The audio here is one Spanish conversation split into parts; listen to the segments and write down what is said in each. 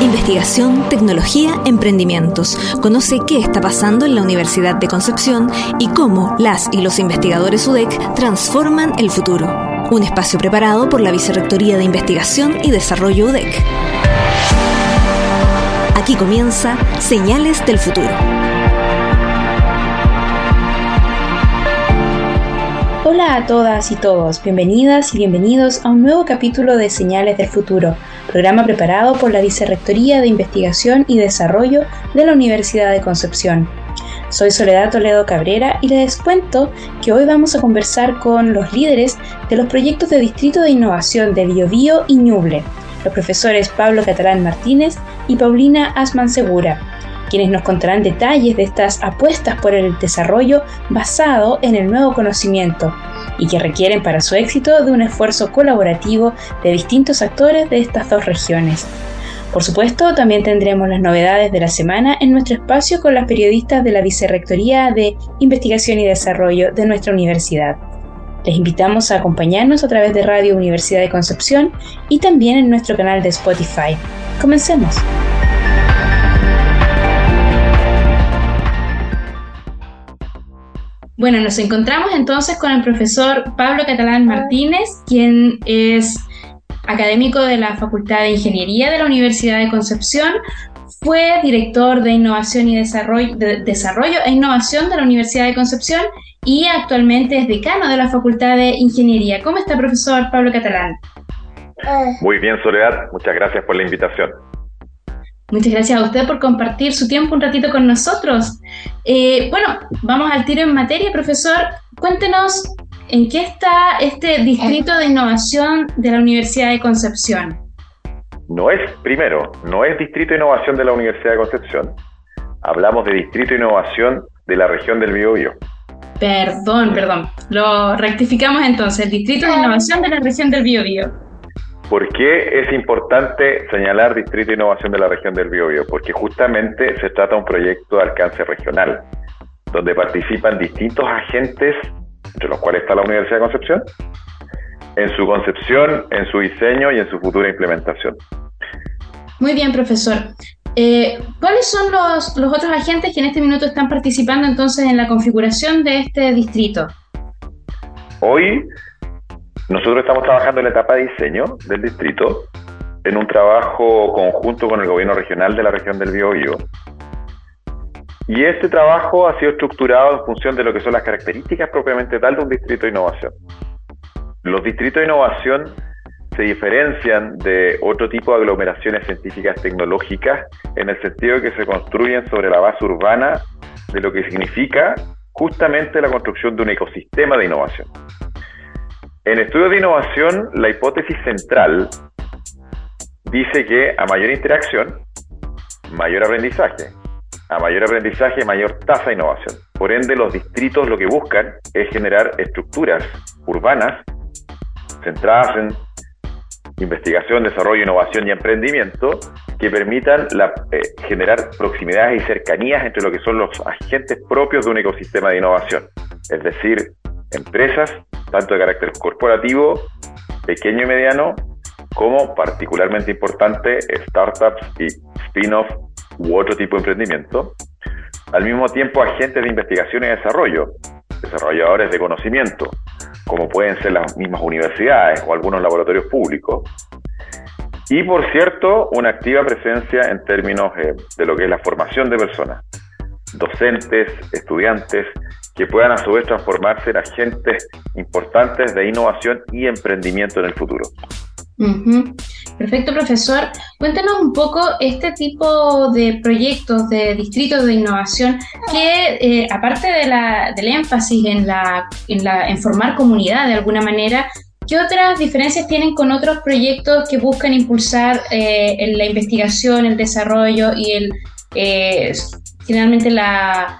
Investigación, tecnología, emprendimientos. Conoce qué está pasando en la Universidad de Concepción y cómo las y los investigadores UDEC transforman el futuro. Un espacio preparado por la Vicerrectoría de Investigación y Desarrollo UDEC. Aquí comienza Señales del Futuro. Hola a todas y todos, bienvenidas y bienvenidos a un nuevo capítulo de Señales del Futuro, programa preparado por la Vicerrectoría de Investigación y Desarrollo de la Universidad de Concepción. Soy Soledad Toledo Cabrera y les cuento que hoy vamos a conversar con los líderes de los proyectos de Distrito de Innovación de Biobío y Ñuble, los profesores Pablo Catalán Martínez y Paulina Asman Segura, quienes nos contarán detalles de estas apuestas por el desarrollo basado en el nuevo conocimiento y que requieren para su éxito de un esfuerzo colaborativo de distintos actores de estas dos regiones. Por supuesto, también tendremos las novedades de la semana en nuestro espacio con las periodistas de la Vicerrectoría de Investigación y Desarrollo de nuestra universidad. Les invitamos a acompañarnos a través de Radio Universidad de Concepción y también en nuestro canal de Spotify. Comencemos. Bueno, nos encontramos entonces con el profesor Pablo Catalán Martínez, quien es académico de la Facultad de Ingeniería de la Universidad de Concepción, fue director de Innovación y Desarrollo, Desarrollo e Innovación de la Universidad de Concepción y actualmente es decano de la Facultad de Ingeniería. ¿Cómo está, profesor Pablo Catalán? Muy bien, Soledad. Muchas gracias por la invitación. Muchas gracias a usted por compartir su tiempo un ratito con nosotros. Eh, bueno, vamos al tiro en materia, profesor. Cuéntenos en qué está este Distrito de Innovación de la Universidad de Concepción. No es, primero, no es Distrito de Innovación de la Universidad de Concepción. Hablamos de Distrito de Innovación de la región del Biobío. Perdón, perdón. Lo rectificamos entonces. Distrito de Innovación de la región del Biobío. ¿Por qué es importante señalar Distrito de Innovación de la región del Biobío? Porque justamente se trata de un proyecto de alcance regional, donde participan distintos agentes, entre los cuales está la Universidad de Concepción, en su concepción, en su diseño y en su futura implementación. Muy bien, profesor. Eh, ¿Cuáles son los, los otros agentes que en este minuto están participando entonces en la configuración de este distrito? Hoy nosotros estamos trabajando en la etapa de diseño del distrito, en un trabajo conjunto con el gobierno regional de la región del Biobío. Y este trabajo ha sido estructurado en función de lo que son las características propiamente tal de un distrito de innovación. Los distritos de innovación se diferencian de otro tipo de aglomeraciones científicas tecnológicas en el sentido de que se construyen sobre la base urbana de lo que significa justamente la construcción de un ecosistema de innovación. En estudios de innovación, la hipótesis central dice que a mayor interacción, mayor aprendizaje. A mayor aprendizaje, mayor tasa de innovación. Por ende, los distritos lo que buscan es generar estructuras urbanas centradas en investigación, desarrollo, innovación y emprendimiento que permitan eh, generar proximidades y cercanías entre lo que son los agentes propios de un ecosistema de innovación. Es decir, empresas, tanto de carácter corporativo, pequeño y mediano, como particularmente importante, startups y spin-off u otro tipo de emprendimiento. Al mismo tiempo, agentes de investigación y desarrollo, desarrolladores de conocimiento, como pueden ser las mismas universidades o algunos laboratorios públicos. Y, por cierto, una activa presencia en términos eh, de lo que es la formación de personas, docentes, estudiantes, que puedan a su vez transformarse en agentes importantes de innovación y emprendimiento en el futuro. Perfecto, profesor. Cuéntenos un poco este tipo de proyectos de distritos de innovación que, eh, aparte de la, del énfasis en, la, en, formar comunidad de alguna manera, ¿qué otras diferencias tienen con otros proyectos que buscan impulsar eh, la investigación, el desarrollo y el, eh, finalmente la,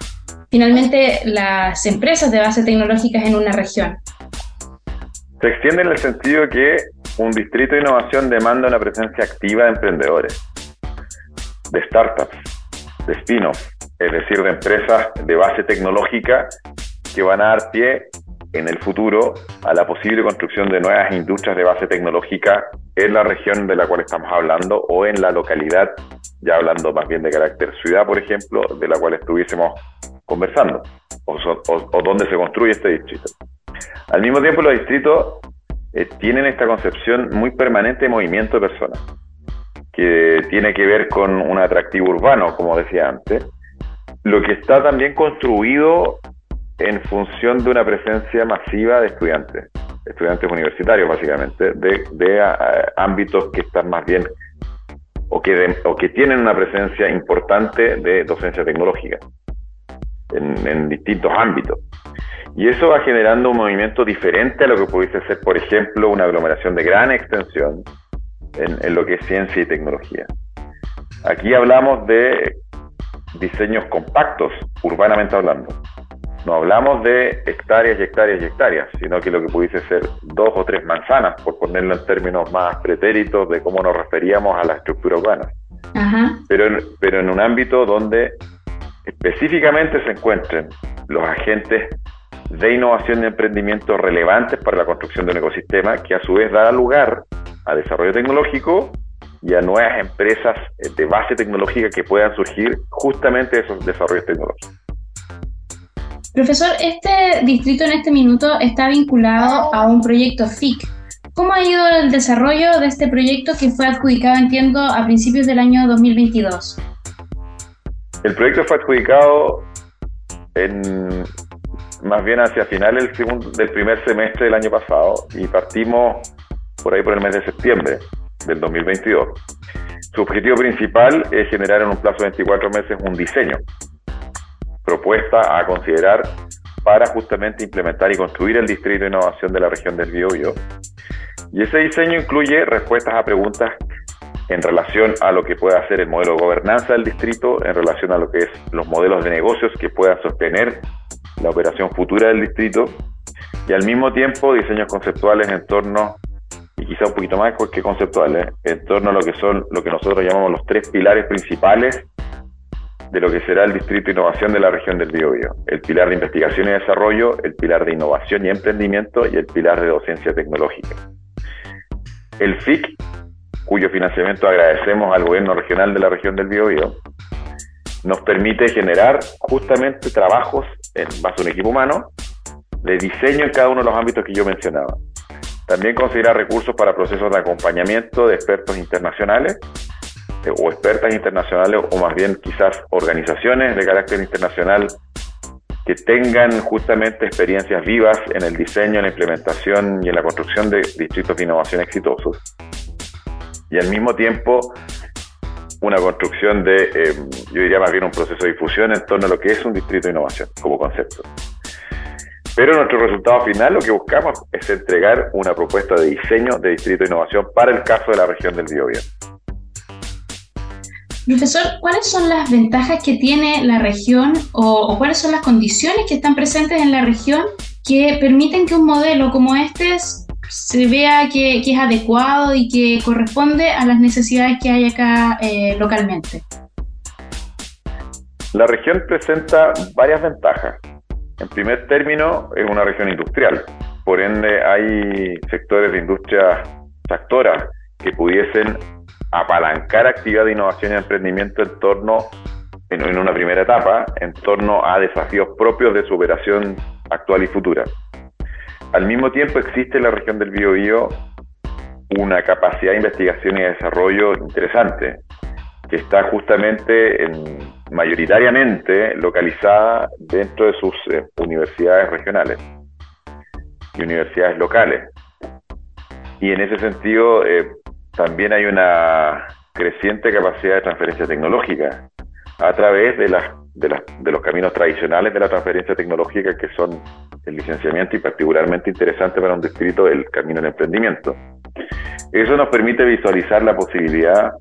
finalmente las empresas de base tecnológicas en una región? Se extiende en el sentido que un distrito de innovación demanda una presencia activa de emprendedores, de startups, de spin-offs, es decir, de empresas de base tecnológica que van a dar pie en el futuro a la posible construcción de nuevas industrias de base tecnológica en la región de la cual estamos hablando o en la localidad, ya hablando más bien de carácter ciudad, por ejemplo, de la cual estuviésemos conversando, o, donde se construye este distrito. Al mismo tiempo, los distritos eh, tienen esta concepción muy permanente de movimiento de personas, que tiene que ver con un atractivo urbano, como decía antes, lo que está también construido en función de una presencia masiva de estudiantes, estudiantes universitarios básicamente, de, ámbitos que están más bien o que tienen una presencia importante de docencia tecnológica en, distintos ámbitos. Y eso va generando un movimiento diferente a lo que pudiese ser, por ejemplo, una aglomeración de gran extensión en, en lo que es ciencia y tecnología. Aquí hablamos de diseños compactos, urbanamente hablando. No hablamos de hectáreas y hectáreas y hectáreas, sino que lo que pudiese ser dos o tres manzanas, por ponerlo en términos más pretéritos de cómo nos referíamos a la estructura urbana. Pero, en, pero en un ámbito donde específicamente se encuentren los agentes de innovación y emprendimiento relevantes para la construcción de un ecosistema que a su vez da lugar a desarrollo tecnológico y a nuevas empresas de base tecnológica que puedan surgir justamente de esos desarrollos tecnológicos. Profesor, este distrito en este minuto está vinculado a un proyecto FIC. ¿Cómo ha ido el desarrollo de este proyecto que fue adjudicado, entiendo, a principios del año 2022? El proyecto fue adjudicado en, más bien hacia finales del, del primer semestre del año pasado y partimos por ahí por el mes de septiembre del 2022. Su objetivo principal es generar en un plazo de 24 meses un diseño, propuesta a considerar para justamente implementar y construir el Distrito de Innovación de la región del Biobío. Y ese diseño incluye respuestas a preguntas en relación a lo que pueda ser el modelo de gobernanza del distrito, en relación a lo que es los modelos de negocios que puedan sostener la operación futura del distrito, y al mismo tiempo diseños conceptuales en torno y quizá un poquito más que conceptuales, en torno a lo que son lo que nosotros llamamos los tres pilares principales de lo que será el Distrito de Innovación de la región del Biobío. El pilar de investigación y desarrollo, el pilar de innovación y emprendimiento y el pilar de docencia tecnológica. El FIC, cuyo financiamiento agradecemos al gobierno regional de la región del Biobío, nos permite generar justamente trabajos en base a un equipo humano de diseño en cada uno de los ámbitos que yo mencionaba. También considera recursos para procesos de acompañamiento de expertos internacionales eh, o expertas internacionales o más bien quizás organizaciones de carácter internacional que tengan justamente experiencias vivas en el diseño, en la implementación y en la construcción de distritos de innovación exitosos. Y al mismo tiempo una construcción de, eh, yo diría más bien un proceso de difusión en torno a lo que es un distrito de innovación como concepto. Pero nuestro resultado final lo que buscamos es entregar una propuesta de diseño de distrito de innovación para el caso de la región del Biobío. Profesor, ¿cuáles son las ventajas que tiene la región o, cuáles son las condiciones que están presentes en la región que permiten que un modelo como este se vea que, es adecuado y que corresponde a las necesidades que hay acá eh, localmente? La región presenta varias ventajas. En primer término, es una región industrial. Por ende, hay sectores de industria tractora que pudiesen apalancar actividad de innovación y emprendimiento en torno, en, una primera etapa, en torno a desafíos propios de su operación actual y futura. Al mismo tiempo, existe en la región del Biobío una capacidad de investigación y desarrollo interesante, que está justamente en, mayoritariamente localizada dentro de sus eh, universidades regionales y universidades locales. Y en ese sentido eh, también hay una creciente capacidad de transferencia tecnológica a través de, las, de, las, de los caminos tradicionales de la transferencia tecnológica que son el licenciamiento y particularmente interesante para un distrito el camino del emprendimiento. Eso nos permite visualizar la posibilidad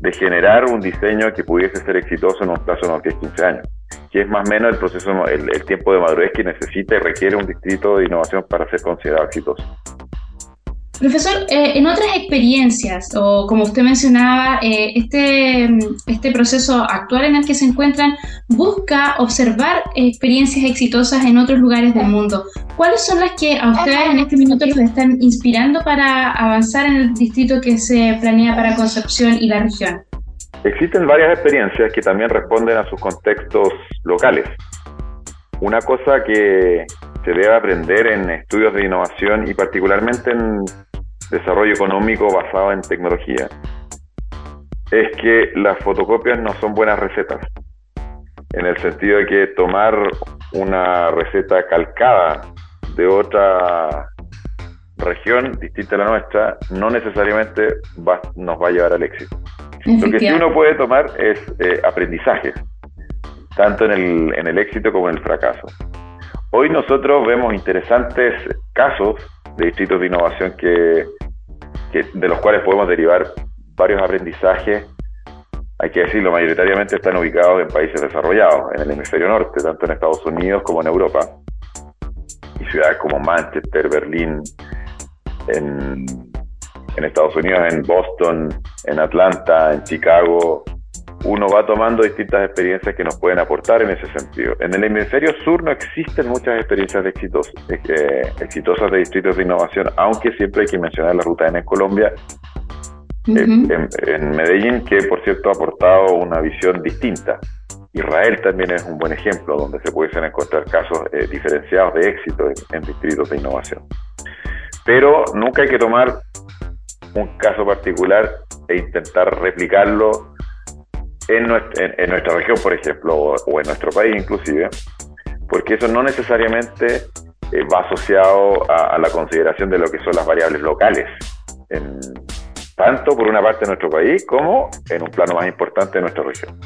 de generar un diseño que pudiese ser exitoso en un plazo de unos 10-15 años, que es más o menos el proceso, el, tiempo de madurez que necesita y requiere un distrito de innovación para ser considerado exitoso. Profesor, eh, en otras experiencias, o como usted mencionaba, eh, este, este proceso actual en el que se encuentran busca observar experiencias exitosas en otros lugares del mundo. ¿Cuáles son las que a ustedes en este minuto los están inspirando para avanzar en el distrito que se planea para Concepción y la región? Existen varias experiencias que también responden a sus contextos locales. Una cosa que se debe aprender en estudios de innovación y particularmente en desarrollo económico basado en tecnología es que las fotocopias no son buenas recetas, en el sentido de que tomar una receta calcada de otra región distinta a la nuestra no necesariamente nos va a llevar al éxito. Lo que sí uno puede tomar es eh, aprendizajes, tanto en el, en el éxito como en el fracaso. Hoy nosotros vemos interesantes casos de distritos de innovación que, de los cuales podemos derivar varios aprendizajes. Hay que decirlo, mayoritariamente están ubicados en países desarrollados, en el hemisferio norte, tanto en Estados Unidos como en Europa. Y ciudades como Manchester, Berlín, en, en Estados Unidos, en Boston, en Atlanta, en Chicago, uno va tomando distintas experiencias que nos pueden aportar en ese sentido. En el hemisferio sur no existen muchas experiencias de exitosos, eh, exitosas de distritos de innovación, aunque siempre hay que mencionar la Ruta N en Colombia, eh, en, Medellín, que por cierto ha aportado una visión distinta. Israel también es un buen ejemplo donde se pueden encontrar casos eh, diferenciados de éxito en distritos de innovación. Pero nunca hay que tomar un caso particular e intentar replicarlo en nuestra, región, por ejemplo, o, en nuestro país inclusive, porque eso no necesariamente eh, va asociado a, la consideración de lo que son las variables locales, tanto por una parte de nuestro país como en un plano más importante de nuestra región.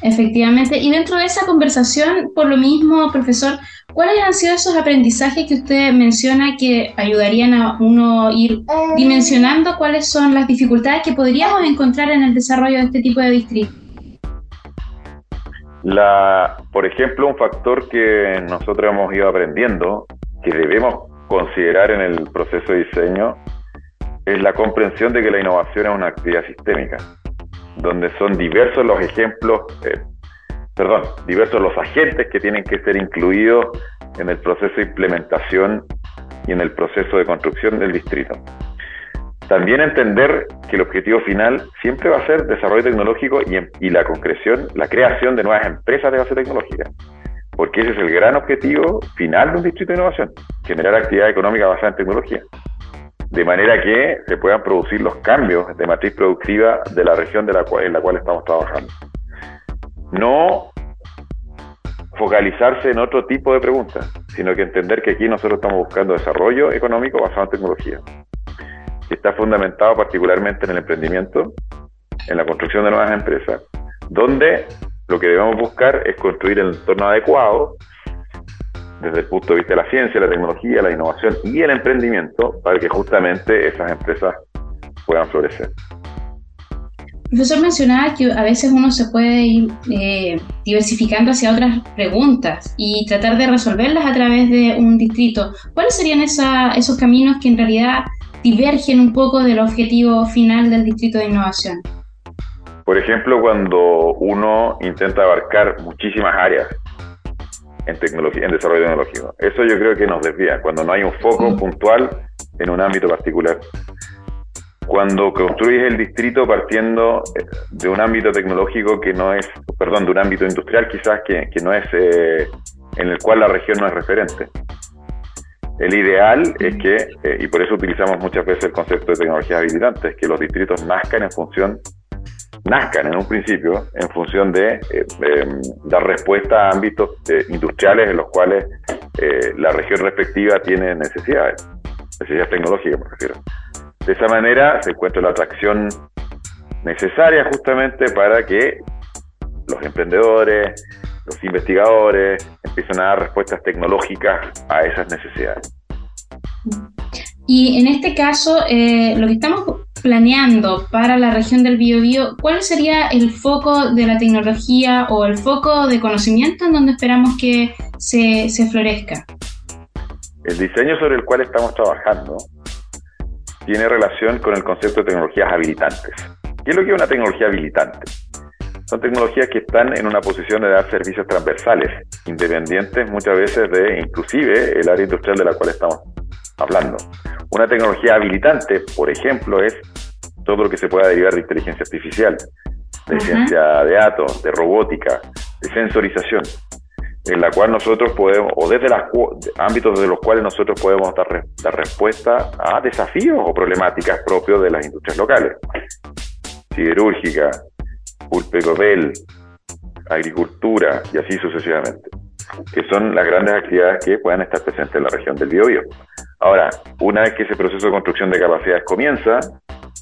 Efectivamente, y dentro de esa conversación, por lo mismo, profesor, ¿Cuáles han sido esos aprendizajes que usted menciona que ayudarían a uno ir dimensionando cuáles son las dificultades que podríamos encontrar en el desarrollo de este tipo de distrito? La, por ejemplo, un factor que nosotros hemos ido aprendiendo, que debemos considerar en el proceso de diseño, es la comprensión de que la innovación es una actividad sistémica, donde son diversos los ejemplos eh, perdón, diversos los agentes que tienen que ser incluidos en el proceso de implementación y en el proceso de construcción del distrito. También entender que el objetivo final siempre va a ser desarrollo tecnológico y, la concreción, la creación de nuevas empresas de base tecnológica, porque ese es el gran objetivo final de un distrito de innovación, generar actividad económica basada en tecnología, de manera que se puedan producir los cambios de matriz productiva de la región de la en la cual estamos trabajando no focalizarse en otro tipo de preguntas, sino que entender que aquí nosotros estamos buscando desarrollo económico basado en tecnología, que está fundamentado particularmente en el emprendimiento, en la construcción de nuevas empresas, donde lo que debemos buscar es construir el entorno adecuado desde el punto de vista de la ciencia, la tecnología, la innovación y el emprendimiento para que justamente esas empresas puedan florecer. Profesor mencionaba que a veces uno se puede ir eh, diversificando hacia otras preguntas y tratar de resolverlas a través de un distrito. ¿Cuáles serían esos caminos que en realidad divergen un poco del objetivo final del distrito de innovación? Por ejemplo, cuando uno intenta abarcar muchísimas áreas en tecnología, en desarrollo tecnológico. Eso yo creo que nos desvía, cuando no hay un foco puntual en un ámbito particular cuando construyes el distrito partiendo eh, de un ámbito tecnológico que no es, perdón, de un ámbito industrial quizás que, no es, eh, en el cual la región no es referente. El ideal es que, eh, y por eso utilizamos muchas veces el concepto de tecnologías habilitantes, que los distritos nazcan en función, nazcan en un principio en función de dar respuesta a ámbitos industriales en los cuales la región respectiva tiene necesidades, necesidades tecnológicas me refiero. De esa manera se encuentra la atracción necesaria justamente para que los emprendedores, los investigadores empiecen a dar respuestas tecnológicas a esas necesidades. Y en este caso, eh, lo que estamos planeando para la región del Biobío, ¿cuál sería el foco de la tecnología o el foco de conocimiento en donde esperamos que se, se florezca? El diseño sobre el cual estamos trabajando tiene relación con el concepto de tecnologías habilitantes. ¿Qué es lo que es una tecnología habilitante? Son tecnologías que están en una posición de dar servicios transversales, independientes muchas veces de inclusive el área industrial de la cual estamos hablando. Una tecnología habilitante, por ejemplo, es todo lo que se pueda derivar de inteligencia artificial, de ciencia de datos, de robótica, de sensorización, en la cual nosotros podemos, o desde los ámbitos de los cuales nosotros podemos dar, dar respuesta a desafíos o problemáticas propios de las industrias locales. Siderúrgica, pulpecopel, agricultura y así sucesivamente, que son las grandes actividades que puedan estar presentes en la región del Biobío. Ahora, una vez que ese proceso de construcción de capacidades comienza,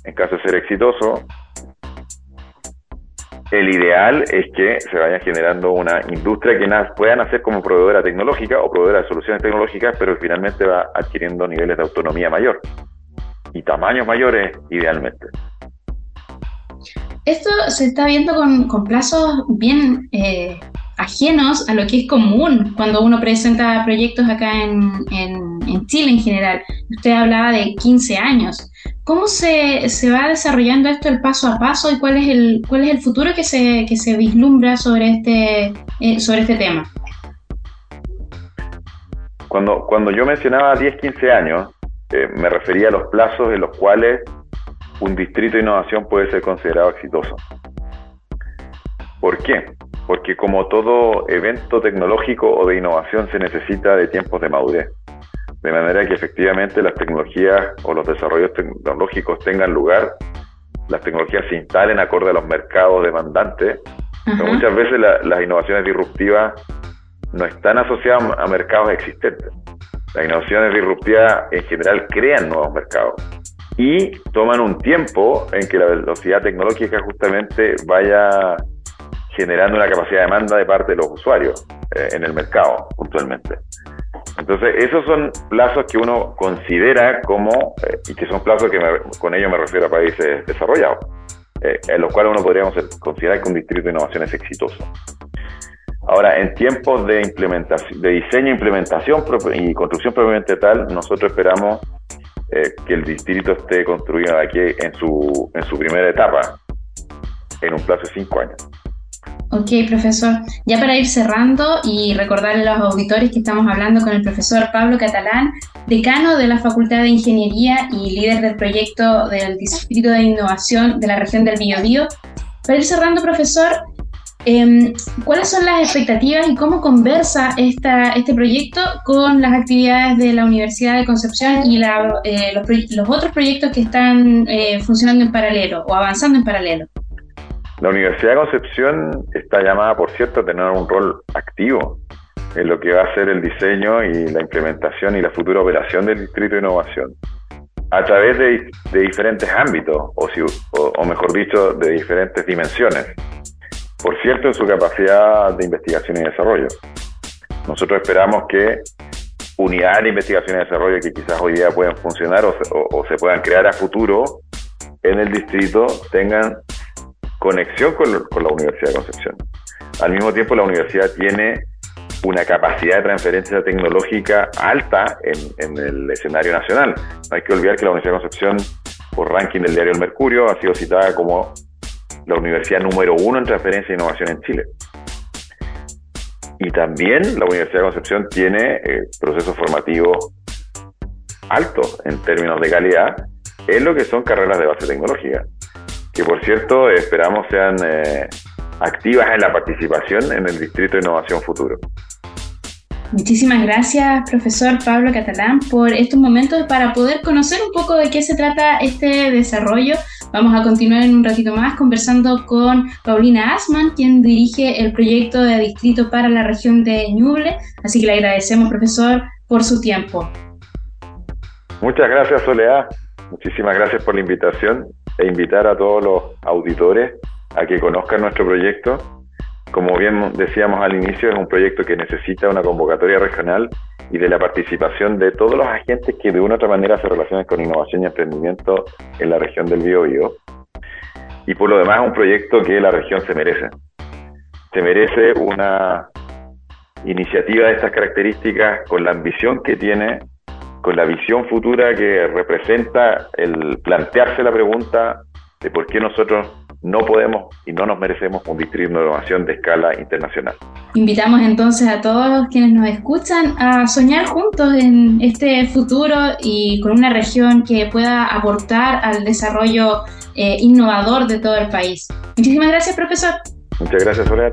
en caso de ser exitoso, el ideal es que se vaya generando una industria que pueda nacer como proveedora tecnológica o proveedora de soluciones tecnológicas, pero que finalmente va adquiriendo niveles de autonomía mayor y tamaños mayores idealmente. Esto se está viendo con, plazos bien eh, ajenos a lo que es común cuando uno presenta proyectos acá en, en Chile en general. Usted hablaba de 15 años. ¿Cómo se, se, va desarrollando esto el paso a paso y cuál es el, cuál es el futuro que se, que se vislumbra sobre este, eh, sobre este tema? Cuando, cuando yo mencionaba 10, 15 años, eh, me refería a los plazos en los cuales un distrito de innovación puede ser considerado exitoso. ¿Por qué? Porque como todo evento tecnológico o de innovación se necesita de tiempos de madurez de manera que efectivamente las tecnologías o los desarrollos tecnológicos tengan lugar, las tecnologías se instalen acorde a los mercados demandantes. Pero muchas veces las innovaciones disruptivas no están asociadas a mercados existentes. Las innovaciones disruptivas en general crean nuevos mercados y toman un tiempo en que la velocidad tecnológica justamente vaya generando una capacidad de demanda de parte de los usuarios eh, en el mercado puntualmente. Entonces, esos son plazos que uno considera como, eh, y que son plazos que con ello me refiero a países desarrollados, eh, en los cuales uno podríamos considerar que un distrito de innovación es exitoso. Ahora, en tiempos de implementación, de diseño, implementación y construcción propiamente tal, nosotros esperamos que el distrito esté construido aquí en su, en su primera etapa, en un plazo de cinco años. Ok, profesor. Ya para ir cerrando y recordarle a los auditores que estamos hablando con el profesor Pablo Catalán, decano de la Facultad de Ingeniería y líder del proyecto del Distrito de Innovación de la región del Biobío. Para ir cerrando, profesor, em, ¿cuáles son las expectativas y cómo conversa esta, este proyecto con las actividades de la Universidad de Concepción y eh, los, otros proyectos que están eh, funcionando en paralelo o avanzando en paralelo? La Universidad de Concepción está llamada, por cierto, a tener un rol activo en lo que va a ser el diseño y la implementación y la futura operación del Distrito de Innovación a través de, diferentes ámbitos, o, mejor dicho, de diferentes dimensiones. Por cierto, en su capacidad de investigación y desarrollo. Nosotros esperamos que unidades de investigación y desarrollo que quizás hoy día puedan funcionar o o se puedan crear a futuro en el distrito tengan conexión con, la Universidad de Concepción. Al mismo tiempo, la universidad tiene una capacidad de transferencia tecnológica alta en, el escenario nacional. No hay que olvidar que la Universidad de Concepción, por ranking del diario El Mercurio, ha sido citada como la universidad número uno en transferencia e innovación en Chile. Y también la Universidad de Concepción tiene eh, procesos formativos altos en términos de calidad en lo que son carreras de base tecnológica que por cierto esperamos sean eh, activas en la participación en el Distrito de Innovación Futuro. Muchísimas gracias, profesor Pablo Catalán, por estos momentos para poder conocer un poco de qué se trata este desarrollo. Vamos a continuar en un ratito más conversando con Paulina Asman, quien dirige el proyecto de distrito para la región de Ñuble. Así que le agradecemos, profesor, por su tiempo. Muchas gracias, Soledad. Muchísimas gracias por la invitación e invitar a todos los auditores a que conozcan nuestro proyecto. Como bien decíamos al inicio, es un proyecto que necesita una convocatoria regional y de la participación de todos los agentes que de una u otra manera se relacionan con innovación y emprendimiento en la región del Biobío. Y por lo demás es un proyecto que la región se merece. Se merece una iniciativa de estas características con la ambición que tiene con la visión futura que representa el plantearse la pregunta de por qué nosotros no podemos y no nos merecemos un distrito de innovación de escala internacional. Invitamos entonces a todos quienes nos escuchan a soñar juntos en este futuro y con una región que pueda aportar al desarrollo eh, innovador de todo el país. Muchísimas gracias, profesor. Muchas gracias, Soledad.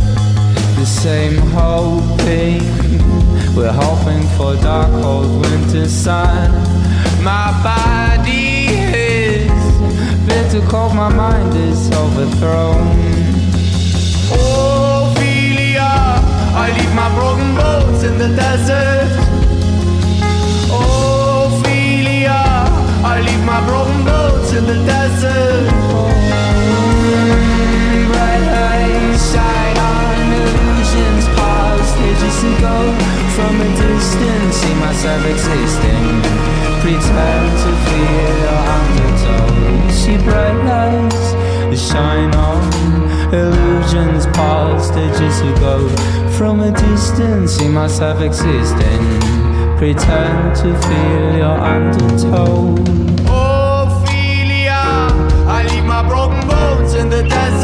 the same hoping. We're hoping for dark, cold winter sun. My body is bitter cold, my mind is overthrown. Ophelia, I leave my broken boats in the desert. Ophelia, I leave my broken boats in the desert. Years ago, From a distance, see myself existing. Pretend to feel undertow See bright lights that shine on. Illusions past, ages ago From a distance, see myself existing. Pretend to feel your undertone. Ophelia, I leave my broken bones in the desert.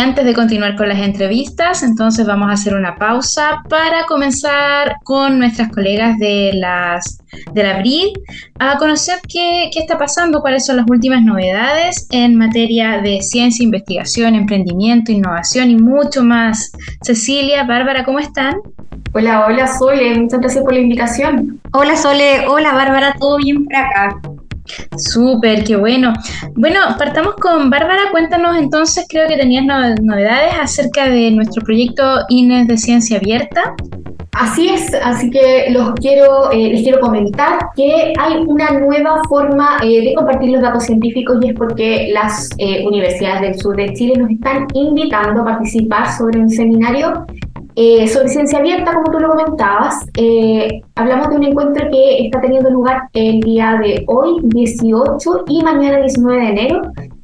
Antes de continuar con las entrevistas, entonces vamos a hacer una pausa para comenzar con nuestras colegas de las de la BRID a conocer qué, qué está pasando, cuáles son las últimas novedades en materia de ciencia, investigación, emprendimiento, innovación y mucho más. Cecilia, Bárbara, ¿cómo están? Hola, hola Sole, muchas gracias por la invitación. Hola Sole, hola Bárbara, todo bien por acá. Súper, qué bueno. Bueno, partamos con Bárbara. Cuéntanos entonces, creo que tenías novedades acerca de nuestro proyecto INES de Ciencia Abierta. Así es, así que los quiero, eh, les quiero comentar que hay una nueva forma eh, de compartir los datos científicos y es porque las eh, universidades del sur de Chile nos están invitando a participar sobre un seminario eh, sobre ciencia abierta, como tú lo comentabas, eh, hablamos de un encuentro que está teniendo lugar el día de hoy, 18, y mañana, 19 de enero,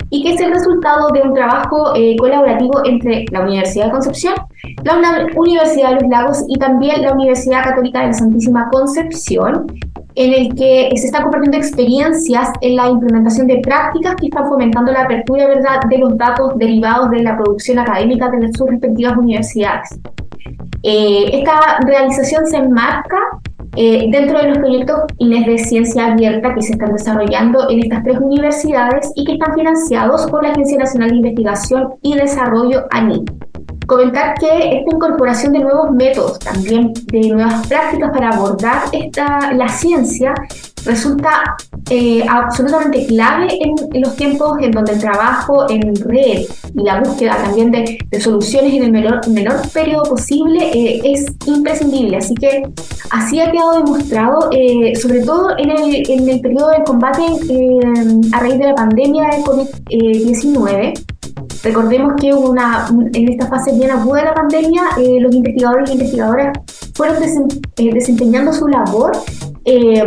y que es el resultado de un trabajo eh, colaborativo entre la Universidad de Concepción, la Universidad de los Lagos y también la Universidad Católica de la Santísima Concepción, en el que se están compartiendo experiencias en la implementación de prácticas que están fomentando la apertura ¿verdad? de los datos derivados de la producción académica de sus respectivas universidades. Eh, esta realización se enmarca eh, dentro de los proyectos INES de ciencia abierta que se están desarrollando en estas tres universidades y que están financiados por la Agencia Nacional de Investigación y Desarrollo ANI. Comentar que esta incorporación de nuevos métodos, también de nuevas prácticas para abordar esta, la ciencia, resulta eh, absolutamente clave en, los tiempos en donde el trabajo en red y la búsqueda también de, soluciones en el menor, menor periodo posible eh, es imprescindible. Así que así ha quedado demostrado, eh, sobre todo en el, en el periodo de combate a raíz de la pandemia de COVID-19 Recordemos que una, en esta fase bien aguda de la pandemia, eh, los investigadores y investigadoras fueron eh, desempeñando su labor eh,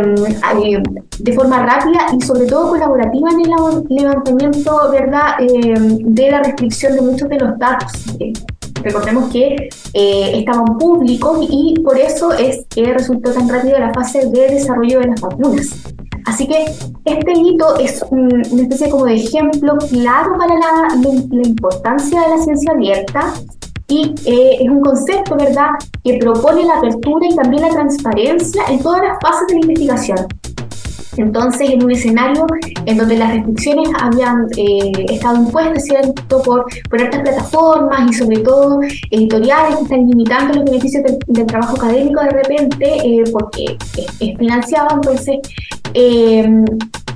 de forma rápida y sobre todo colaborativa en el levantamiento ¿verdad? De la restricción de muchos de los datos. recordemos que estaban públicos y por eso es que resultó tan rápido la fase de desarrollo de las vacunas. Así que este hito es una especie como de ejemplo claro para la, la, importancia de la ciencia abierta y eh, es un concepto, ¿verdad?, que propone la apertura y también la transparencia en todas las fases de la investigación. Entonces, en un escenario en donde las restricciones habían eh, estado impuestas, ¿cierto?, por, por estas plataformas y sobre todo editoriales que están limitando los beneficios del, trabajo académico de repente, eh, porque es, financiado, entonces eh,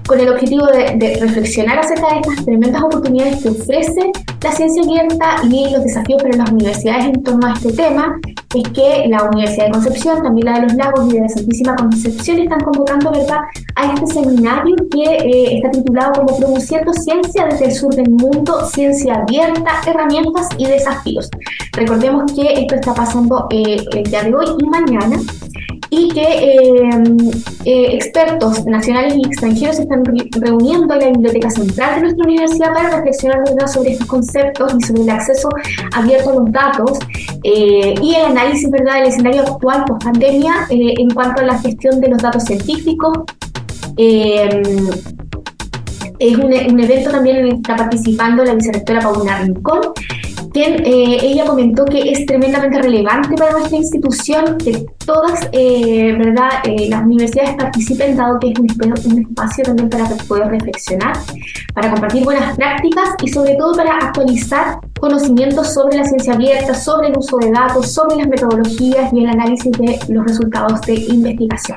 con el objetivo de, reflexionar acerca de estas tremendas oportunidades que ofrece la ciencia abierta y los desafíos para las universidades en torno a este tema, es que la Universidad de Concepción, también la de los Lagos y de la Santísima Concepción están convocando ¿verdad? a este seminario que eh, está titulado como Produciendo Ciencia desde el Sur del Mundo, Ciencia Abierta, Herramientas y Desafíos. Recordemos que esto está pasando eh, el día de hoy y mañana y que eh, eh, expertos nacionales y extranjeros se están reuniendo en la Biblioteca Central de nuestra universidad para reflexionar sobre estos conceptos y sobre el acceso abierto a los datos eh, y el análisis ¿verdad? del escenario actual post pandemia en cuanto a la gestión de los datos científicos. es un, un, evento también en el que está participando la vicerectora Paulina Rincón quien eh, ella comentó que es tremendamente relevante para nuestra institución que todas eh, ¿verdad? Eh, las universidades participen, dado que es un, un, espacio también para poder reflexionar, para compartir buenas prácticas y sobre todo para actualizar conocimientos sobre la ciencia abierta, sobre el uso de datos, sobre las metodologías y el análisis de los resultados de investigación.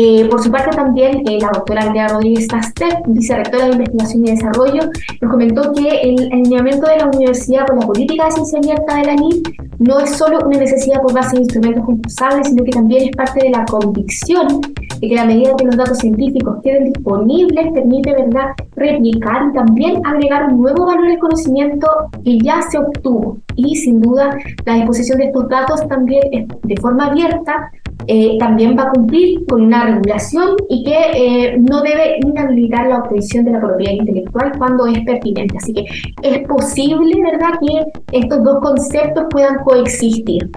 Eh, por su parte también eh, la doctora Andrea Rodríguez Tastet, vicerectora de Investigación y Desarrollo, nos comentó que el alineamiento de la universidad con la política de ciencia abierta de la NIL no es solo una necesidad por base de instrumentos concursables, sino que también es parte de la convicción de que la medida que los datos científicos queden disponibles permite ¿verdad? replicar y también agregar un nuevo valor al conocimiento que ya se obtuvo. Y sin duda la disposición de estos datos también de forma abierta eh, también va a cumplir con una regulación y que eh, no debe inhabilitar la obtención de la propiedad intelectual cuando es pertinente. Así que es posible, ¿verdad?, que estos dos conceptos puedan coexistir.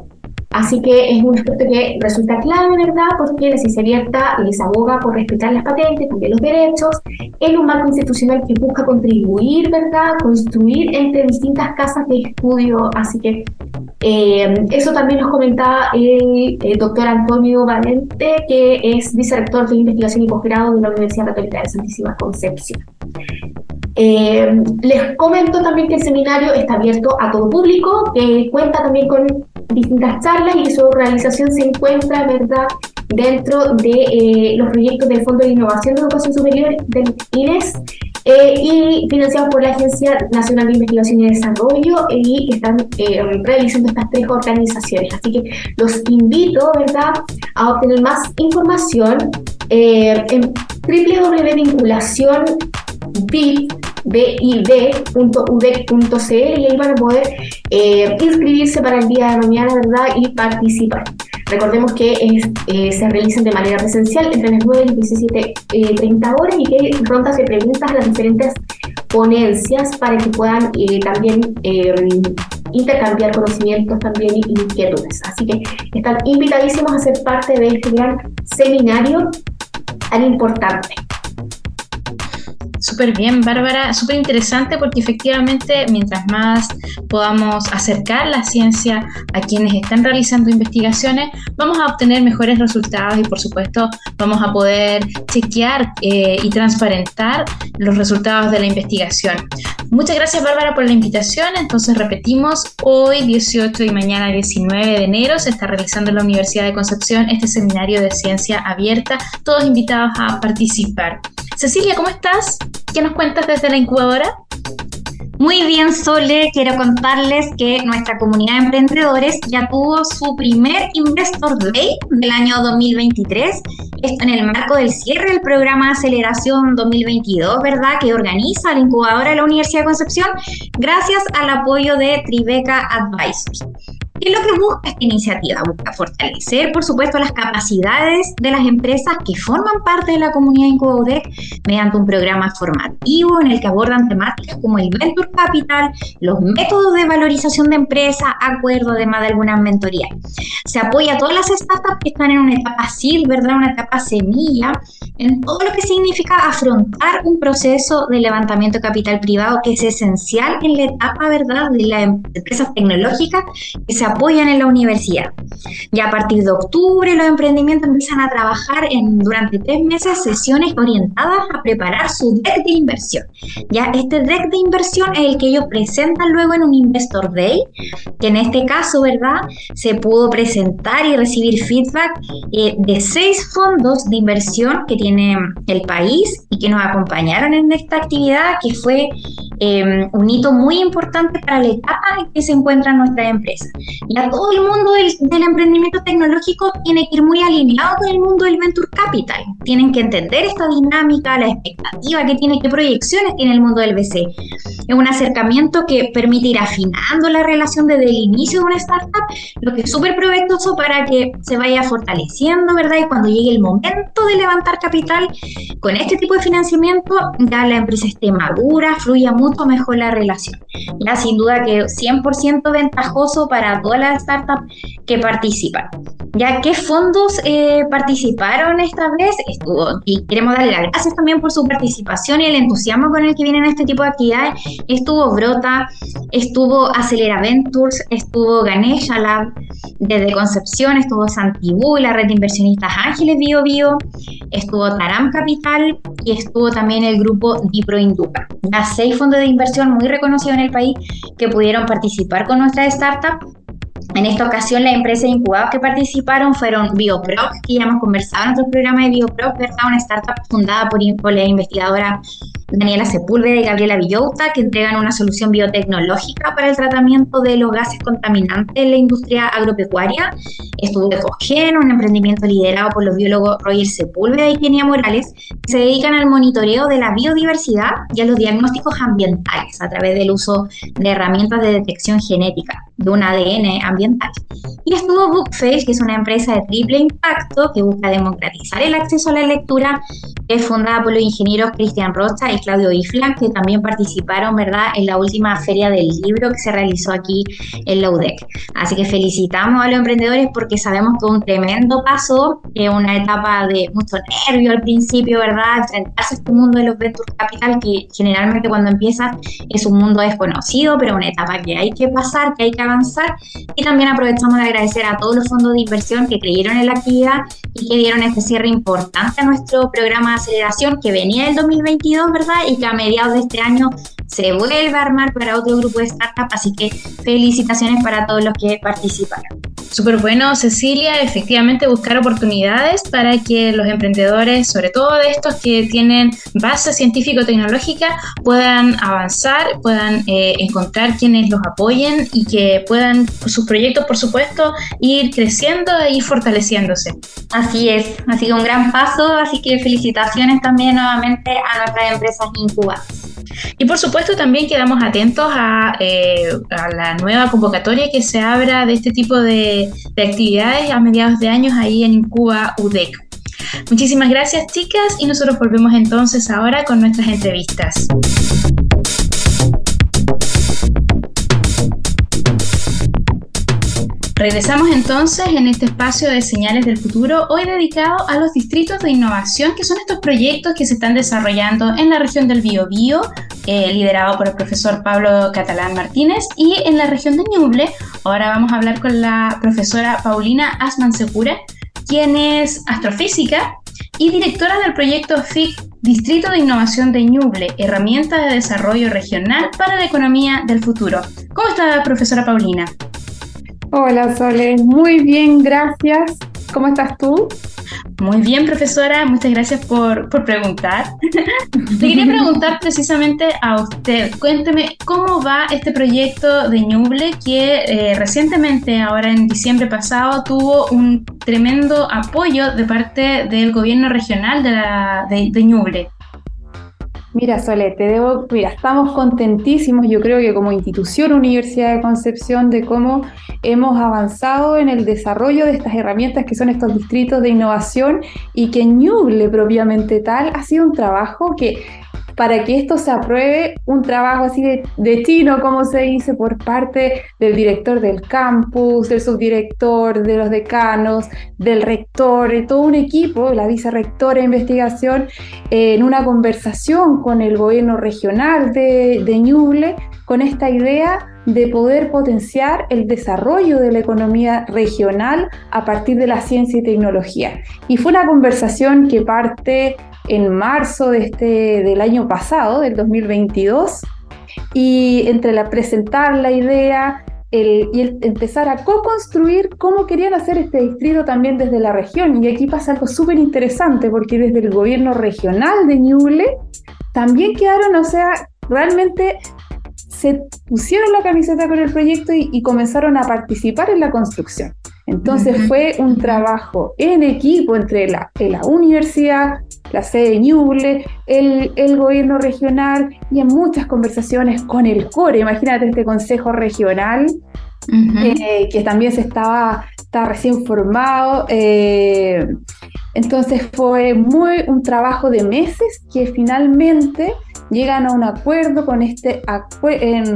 Así que es un aspecto que resulta clave, ¿verdad? Porque la ciencia abierta les aboga por respetar las patentes, también los derechos, en un marco institucional que busca contribuir, ¿verdad? Construir entre distintas casas de estudio. Así que eh, eso también nos comentaba el, doctor Antonio Valente, que es vicerrector de investigación y posgrado de la Universidad Católica de Santísima Concepción. Eh, les comento también que el seminario está abierto a todo público, que cuenta también con distintas charlas y su realización se encuentra, ¿verdad?, dentro de eh, los proyectos del Fondo de Innovación de Educación Superior del INES eh, y financiados por la Agencia Nacional de Investigación y Desarrollo y que están eh, realizando estas tres organizaciones. Así que los invito, ¿verdad?, a obtener más información en www.vinculación.bit bib.udec.cl y ahí van a poder inscribirse para el día de mañana, ¿verdad? Y participar. Recordemos que eh, se realizan de manera presencial entre las 9 y 17.30 eh, horas y que rondas de preguntas a las diferentes ponencias para que puedan también intercambiar conocimientos también y inquietudes. Así que están invitadísimos a ser parte de este gran seminario tan importante. Súper bien, Bárbara, súper interesante porque efectivamente mientras más podamos acercar la ciencia a quienes están realizando investigaciones, vamos a obtener mejores resultados y por supuesto vamos a poder chequear eh, y transparentar los resultados de la investigación. Muchas gracias Bárbara por la invitación, entonces repetimos, hoy 18 y mañana 19 de enero se está realizando en la Universidad de Concepción este seminario de ciencia abierta, todos invitados a participar. Cecilia, ¿cómo estás? ¿Qué nos cuentas desde la incubadora? Muy bien, Sole, quiero contarles que nuestra comunidad de emprendedores ya tuvo su primer Investor Day del año 2023. Esto en el marco del cierre del programa de aceleración 2022, ¿verdad? Que organiza la incubadora de la Universidad de Concepción gracias al apoyo de Tribeca Advisors. ¿Qué es lo que busca esta iniciativa? Busca fortalecer, por supuesto, las capacidades de las empresas que forman parte de la comunidad IncubaUDEC mediante un programa formativo en el que abordan temáticas como el Venture Capital, los métodos de valorización de empresas, acuerdo además de algunas mentorías. Se apoya a todas las startups que están en una etapa SIL, ¿verdad? Una etapa semilla, en todo lo que significa afrontar un proceso de levantamiento de capital privado que es esencial en la etapa, ¿verdad?, de las empresas tecnológicas que se apoyan en la universidad. Ya a partir de octubre los emprendimientos empiezan a trabajar en, durante tres meses sesiones orientadas a preparar su deck de inversión. Ya este deck de inversión es el que ellos presentan luego en un Investor Day, que en este caso, ¿verdad? Se pudo presentar y recibir feedback eh, de seis fondos de inversión que tiene el país y que nos acompañaron en esta actividad, que fue eh, un hito muy importante para la etapa en que se encuentran nuestras empresas. Ya todo el mundo del, emprendimiento tecnológico tiene que ir muy alineado con el mundo del venture capital. Tienen que entender esta dinámica, la expectativa que tiene, qué proyecciones tiene el mundo del VC. Es un acercamiento que permite ir afinando la relación desde el inicio de una startup, lo que es súper provechoso para que se vaya fortaleciendo, ¿verdad? Y cuando llegue el momento de levantar capital, con este tipo de financiamiento, ya la empresa esté madura, fluya mucho mejor la relación. Ya sin duda que 100% ventajoso para todas las startups que participan. ¿Ya qué fondos eh, participaron esta vez? Estuvo, y queremos darle las gracias también por su participación y el entusiasmo con el que vienen este tipo de actividades. Estuvo Brota, estuvo Acelera Ventures, estuvo Ganesha Lab desde Concepción, estuvo Santibú y la red de inversionistas Ángeles Bio Bio, estuvo Taram Capital y estuvo también el grupo Dipro Induca. Ya seis fondos de inversión muy reconocidos en el país que pudieron participar con nuestra startup en esta ocasión, las empresas incubadas que participaron fueron BioProc, que ya hemos conversado en nuestro programa de BioProc, ¿verdad? una startup fundada por, por la investigadora Daniela Sepúlveda y Gabriela Villota, que entregan una solución biotecnológica para el tratamiento de los gases contaminantes en la industria agropecuaria. Estuvo Ecogen, un emprendimiento liderado por los biólogos Roger Sepúlveda y Kenia Morales, que se dedican al monitoreo de la biodiversidad y a los diagnósticos ambientales a través del uso de herramientas de detección genética de un ADN ambiental. Y estuvo Bookface, que es una empresa de triple impacto que busca democratizar el acceso a la lectura, que es fundada por los ingenieros Cristian Rocha y Claudio Ifla, que también participaron, ¿verdad?, en la última feria del libro que se realizó aquí en la UDEC. Así que felicitamos a los emprendedores porque sabemos que un tremendo paso, que una etapa de mucho nervio al principio, ¿verdad?, enfrentarse a este mundo de los venture capital, que generalmente cuando empieza es un mundo desconocido, pero una etapa que hay que pasar, que hay que avanzar. Y también aprovechamos de agradecer a todos los fondos de inversión que creyeron en la actividad y que dieron este cierre importante a nuestro programa de aceleración que venía del 2022, ¿verdad? Y que a mediados de este año se vuelve a armar para otro grupo de startups, así que felicitaciones para todos los que participaron. Súper bueno, Cecilia, efectivamente buscar oportunidades para que los emprendedores, sobre todo de estos que tienen base científico-tecnológica, puedan avanzar, puedan eh, encontrar quienes los apoyen y que puedan sus proyectos, por supuesto, ir creciendo y fortaleciéndose. Así es, ha sido un gran paso, así que felicitaciones también nuevamente a nuestras empresas incubadas. Y por supuesto también quedamos atentos a, eh, a, la nueva convocatoria que se abra de este tipo de, de actividades a mediados de años ahí en Cuba UDEC. Muchísimas gracias chicas y nosotros volvemos entonces ahora con nuestras entrevistas. Regresamos entonces en este espacio de señales del futuro, hoy dedicado a los distritos de innovación, que son estos proyectos que se están desarrollando en la región del Biobío, eh, liderado por el profesor Pablo Catalán Martínez, y en la región de Ñuble. Ahora vamos a hablar con la profesora Paulina Asman Segura, quien es astrofísica y directora del proyecto FIC Distrito de Innovación de Ñuble, herramienta de desarrollo regional para la economía del futuro. ¿Cómo está, profesora Paulina? Hola Sole, muy bien, gracias. ¿Cómo estás tú? Muy bien, profesora, muchas gracias por, preguntar. Le quería preguntar precisamente a usted, cuénteme cómo va este proyecto de Ñuble que eh, recientemente, ahora en diciembre pasado, tuvo un tremendo apoyo de parte del gobierno regional de, la, de Ñuble. Mira, Sole, te debo, mira, estamos contentísimos, yo creo que como institución Universidad de Concepción, de cómo hemos avanzado en el desarrollo de estas herramientas que son estos distritos de innovación y que Ñuble propiamente tal ha sido un trabajo que para que esto se apruebe, un trabajo así de, chino, como se dice, por parte del director del campus, del subdirector, de los decanos, del rector, de todo un equipo, la vicerrectora de investigación, en una conversación con el gobierno regional de, de Ñuble, con esta idea de poder potenciar el desarrollo de la economía regional a partir de la ciencia y tecnología. Y fue una conversación que parte en marzo de este, del año pasado, del 2022, y entre la presentar la idea el, y empezar a co-construir cómo querían hacer este distrito también desde la región. Y aquí pasa algo súper interesante, porque desde el gobierno regional de Ñuble también quedaron, o sea, realmente se pusieron la camiseta con el proyecto y, comenzaron a participar en la construcción. Entonces fue un trabajo en equipo entre la, la universidad, la sede de Ñuble, el, el, gobierno regional y en muchas conversaciones con el CORE. Imagínate este consejo regional eh, que también se estaba, estaba recién formado. Eh, entonces fue muy un trabajo de meses que finalmente llegan a un acuerdo con, este,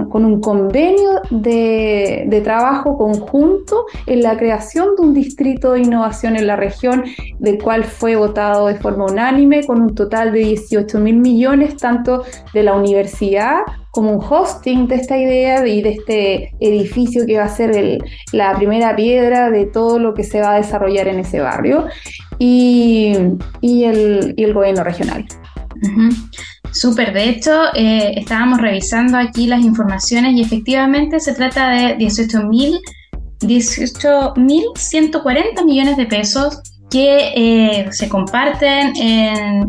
con un convenio de, de, trabajo conjunto en la creación de un distrito de innovación en la región, del cual fue votado de forma unánime con un total de 18 mil millones, tanto de la universidad como un hosting de esta idea y de este edificio que va a ser el, la primera piedra de todo lo que se va a desarrollar en ese barrio y, y, el, y el, gobierno regional. Súper, de hecho, eh, estábamos revisando aquí las informaciones y efectivamente se trata de 18.140 18, millones de pesos que eh, se comparten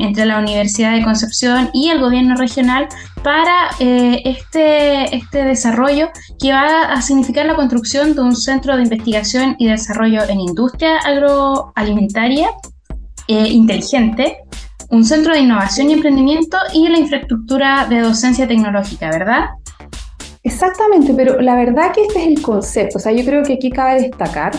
entre la Universidad de Concepción y el gobierno regional para eh, este, este desarrollo que va a significar la construcción de un centro de investigación y desarrollo en industria agroalimentaria inteligente un centro de innovación y emprendimiento y la infraestructura de docencia tecnológica, ¿verdad? Exactamente, pero la verdad que este es el concepto. O sea, yo creo que aquí cabe destacar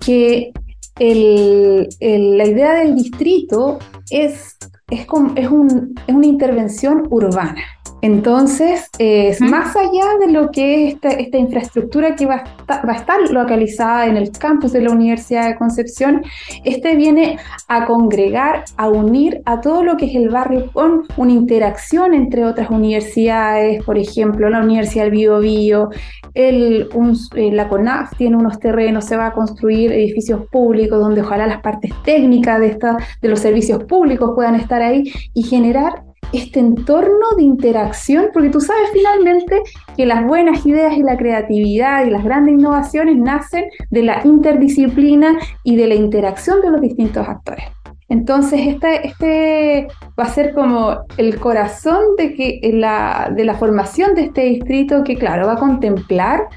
que la idea del distrito es, es, es una intervención urbana. Entonces, es más allá de lo que es esta, infraestructura que va a, estar, localizada en el campus de la Universidad de Concepción, este viene a congregar, a unir a todo lo que es el barrio con una interacción entre otras universidades, por ejemplo, la Universidad del Bio Bio, el, eh, la CONAF tiene unos terrenos, se va a construir edificios públicos donde ojalá las partes técnicas de, esta, de los servicios públicos puedan estar ahí y generar este entorno de interacción, porque tú sabes finalmente que las buenas ideas y la creatividad y las grandes innovaciones nacen de la interdisciplina y de la interacción de los distintos actores. Entonces, este, este va a ser como el corazón de, que, la, de la formación de este distrito que, claro, va a contemplar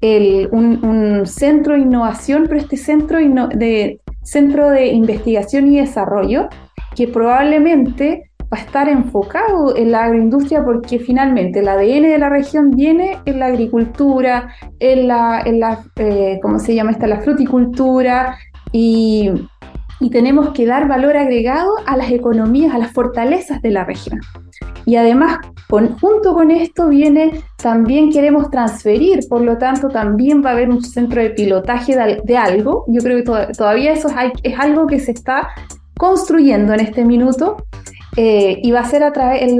un, un, centro de innovación, pero este centro de, centro de investigación y desarrollo que probablemente va a estar enfocado en la agroindustria porque finalmente el ADN de la región viene en la agricultura, en la, en la eh, ¿cómo se llama esta? La fruticultura y, y tenemos que dar valor agregado a las economías, a las fortalezas de la región. Y además, junto con esto viene, también queremos transferir, por lo tanto, también va a haber un centro de pilotaje de, algo. Yo creo que todavía eso es, algo que se está construyendo en este minuto eh, y va a ser a través,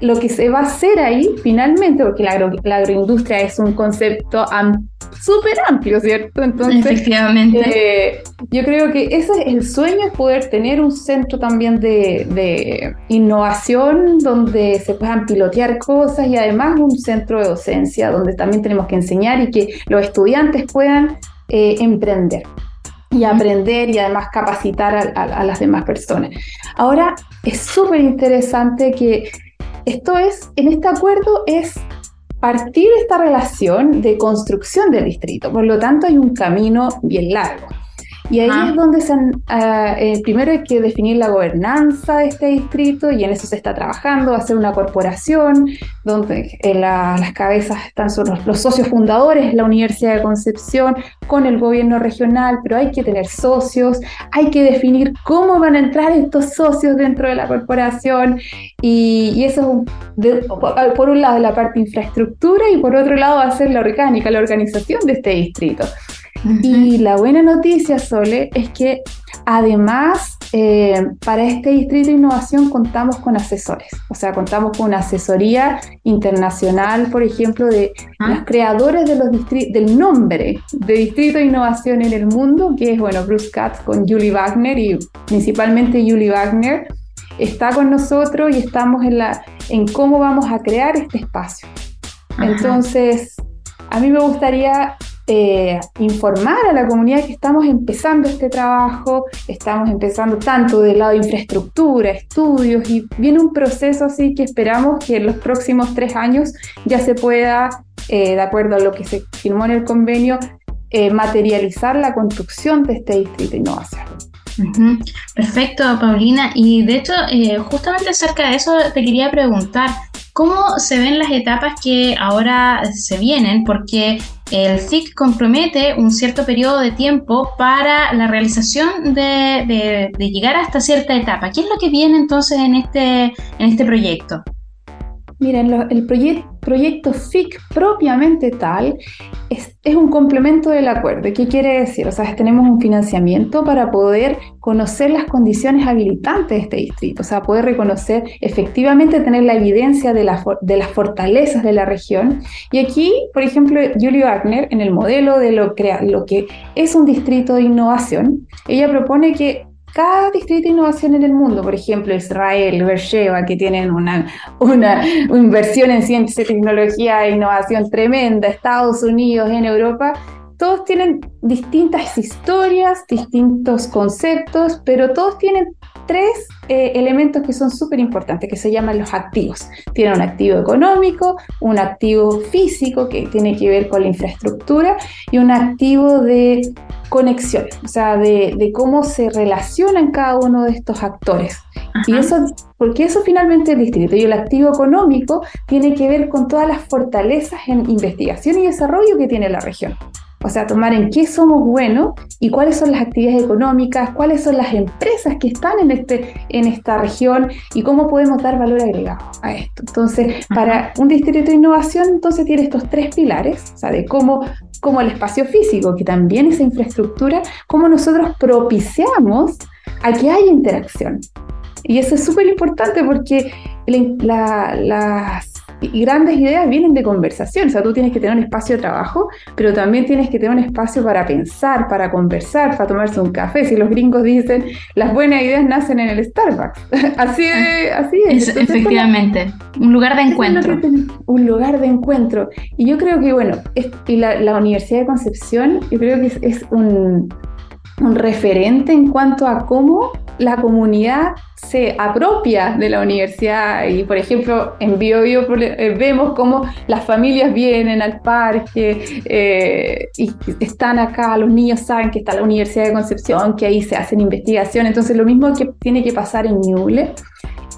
lo que se va a hacer ahí finalmente, porque la, agroindustria es un concepto súper amplio, ¿cierto? Entonces, Efectivamente. Eh, yo creo que ese es el sueño, es poder tener un centro también de, innovación donde se puedan pilotear cosas y además un centro de docencia donde también tenemos que enseñar y que los estudiantes puedan eh, emprender y aprender y además capacitar a, las demás personas. Ahora, es súper interesante que esto es, en este acuerdo es partir esta relación de construcción del distrito, por lo tanto hay un camino bien largo. Y ahí es donde se eh, primero hay que definir la gobernanza de este distrito y en eso se está trabajando, va a ser una corporación donde en eh, las cabezas están los, socios fundadores, la Universidad de Concepción, con el gobierno regional, pero hay que tener socios, hay que definir cómo van a entrar estos socios dentro de la corporación y, eso por un lado la parte infraestructura y por otro lado va a ser la orgánica, la organización de este distrito. Y la buena noticia, Sole, es que además eh, para este distrito de innovación contamos con asesores, o sea, contamos con una asesoría internacional, por ejemplo, de los creadores de los del nombre de distrito de innovación en el mundo, que es, bueno, Bruce Katz con Julie Wagner y principalmente Julie Wagner está con nosotros y estamos en, la, en cómo vamos a crear este espacio. Entonces, a mí me gustaría eh, informar a la comunidad que estamos empezando este trabajo, estamos empezando tanto del lado de infraestructura, estudios, y viene un proceso así que esperamos que en los próximos tres años ya se pueda, eh, de acuerdo a lo que se firmó en el convenio, eh, materializar la construcción de este distrito de innovación. Perfecto, Paulina. Y de hecho, justamente acerca de eso te quería preguntar, ¿cómo se ven las etapas que ahora se vienen? Porque el CIC compromete un cierto periodo de tiempo para la realización de, llegar hasta cierta etapa. ¿Qué es lo que viene entonces en este, en este proyecto? Miren, el proyecto FIC propiamente tal es, un complemento del acuerdo. ¿Qué quiere decir? O sea, tenemos un financiamiento para poder conocer las condiciones habilitantes de este distrito, o sea, poder reconocer efectivamente, tener la evidencia de, de las fortalezas de la región. Y aquí, por ejemplo, Julie Wagner, en el modelo de lo, lo que es un distrito de innovación, ella propone que cada distrito de innovación en el mundo, por ejemplo, Israel, Beersheba, que tienen una, una inversión en ciencia, tecnología e innovación tremenda, Estados Unidos, en Europa, todos tienen distintas historias, distintos conceptos, pero todos tienen tres eh, elementos que son súper importantes, que se llaman los activos. Tienen un activo económico, un activo físico que tiene que ver con la infraestructura y un activo de conexión, o sea, de, cómo se relacionan cada uno de estos actores. Y eso, porque eso finalmente es el distrito. Y el activo económico tiene que ver con todas las fortalezas en investigación y desarrollo que tiene la región. O sea, tomar en qué somos buenos y cuáles son las actividades económicas, cuáles son las empresas que están en, este, en esta región y cómo podemos dar valor agregado a esto. Entonces, para un distrito de innovación, entonces tiene estos tres pilares, o sea, de cómo, cómo el espacio físico, que también es infraestructura, cómo nosotros propiciamos a que haya interacción. Y eso es súper importante porque las y grandes ideas vienen de conversación, o sea, tú tienes que tener un espacio de trabajo, pero también tienes que tener un espacio para pensar, para conversar, para tomarse un café. Si los gringos dicen, las buenas ideas nacen en el Starbucks. así, es, así es. efectivamente, un lugar de encuentro. un lugar de encuentro. Y yo creo que, bueno, y la, Universidad de Concepción, yo creo que es, un, un referente en cuanto a cómo la comunidad se apropia de la universidad y, por ejemplo, en Bio, eh, vemos cómo las familias vienen al parque eh, y están acá, los niños saben que está la Universidad de Concepción, que ahí se hacen investigaciones, entonces lo mismo que tiene que pasar en Ñuble.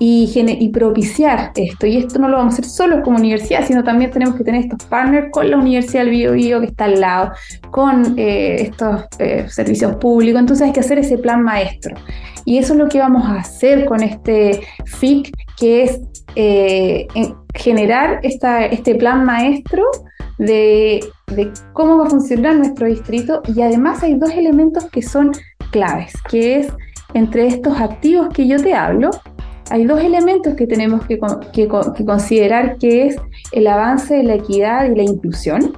Y, propiciar esto. Y esto no lo vamos a hacer solo como universidad, sino también tenemos que tener estos partners con la Universidad del Bio, que está al lado, con eh, estos eh, servicios públicos. Entonces hay que hacer ese plan maestro. Y eso es lo que vamos a hacer con este FIC, que es eh, generar esta, este plan maestro de, de cómo va a funcionar nuestro distrito. Y además hay dos elementos que son claves, que es entre estos activos que yo te hablo, hay dos elementos que tenemos que, considerar, que es el avance de la equidad y la inclusión.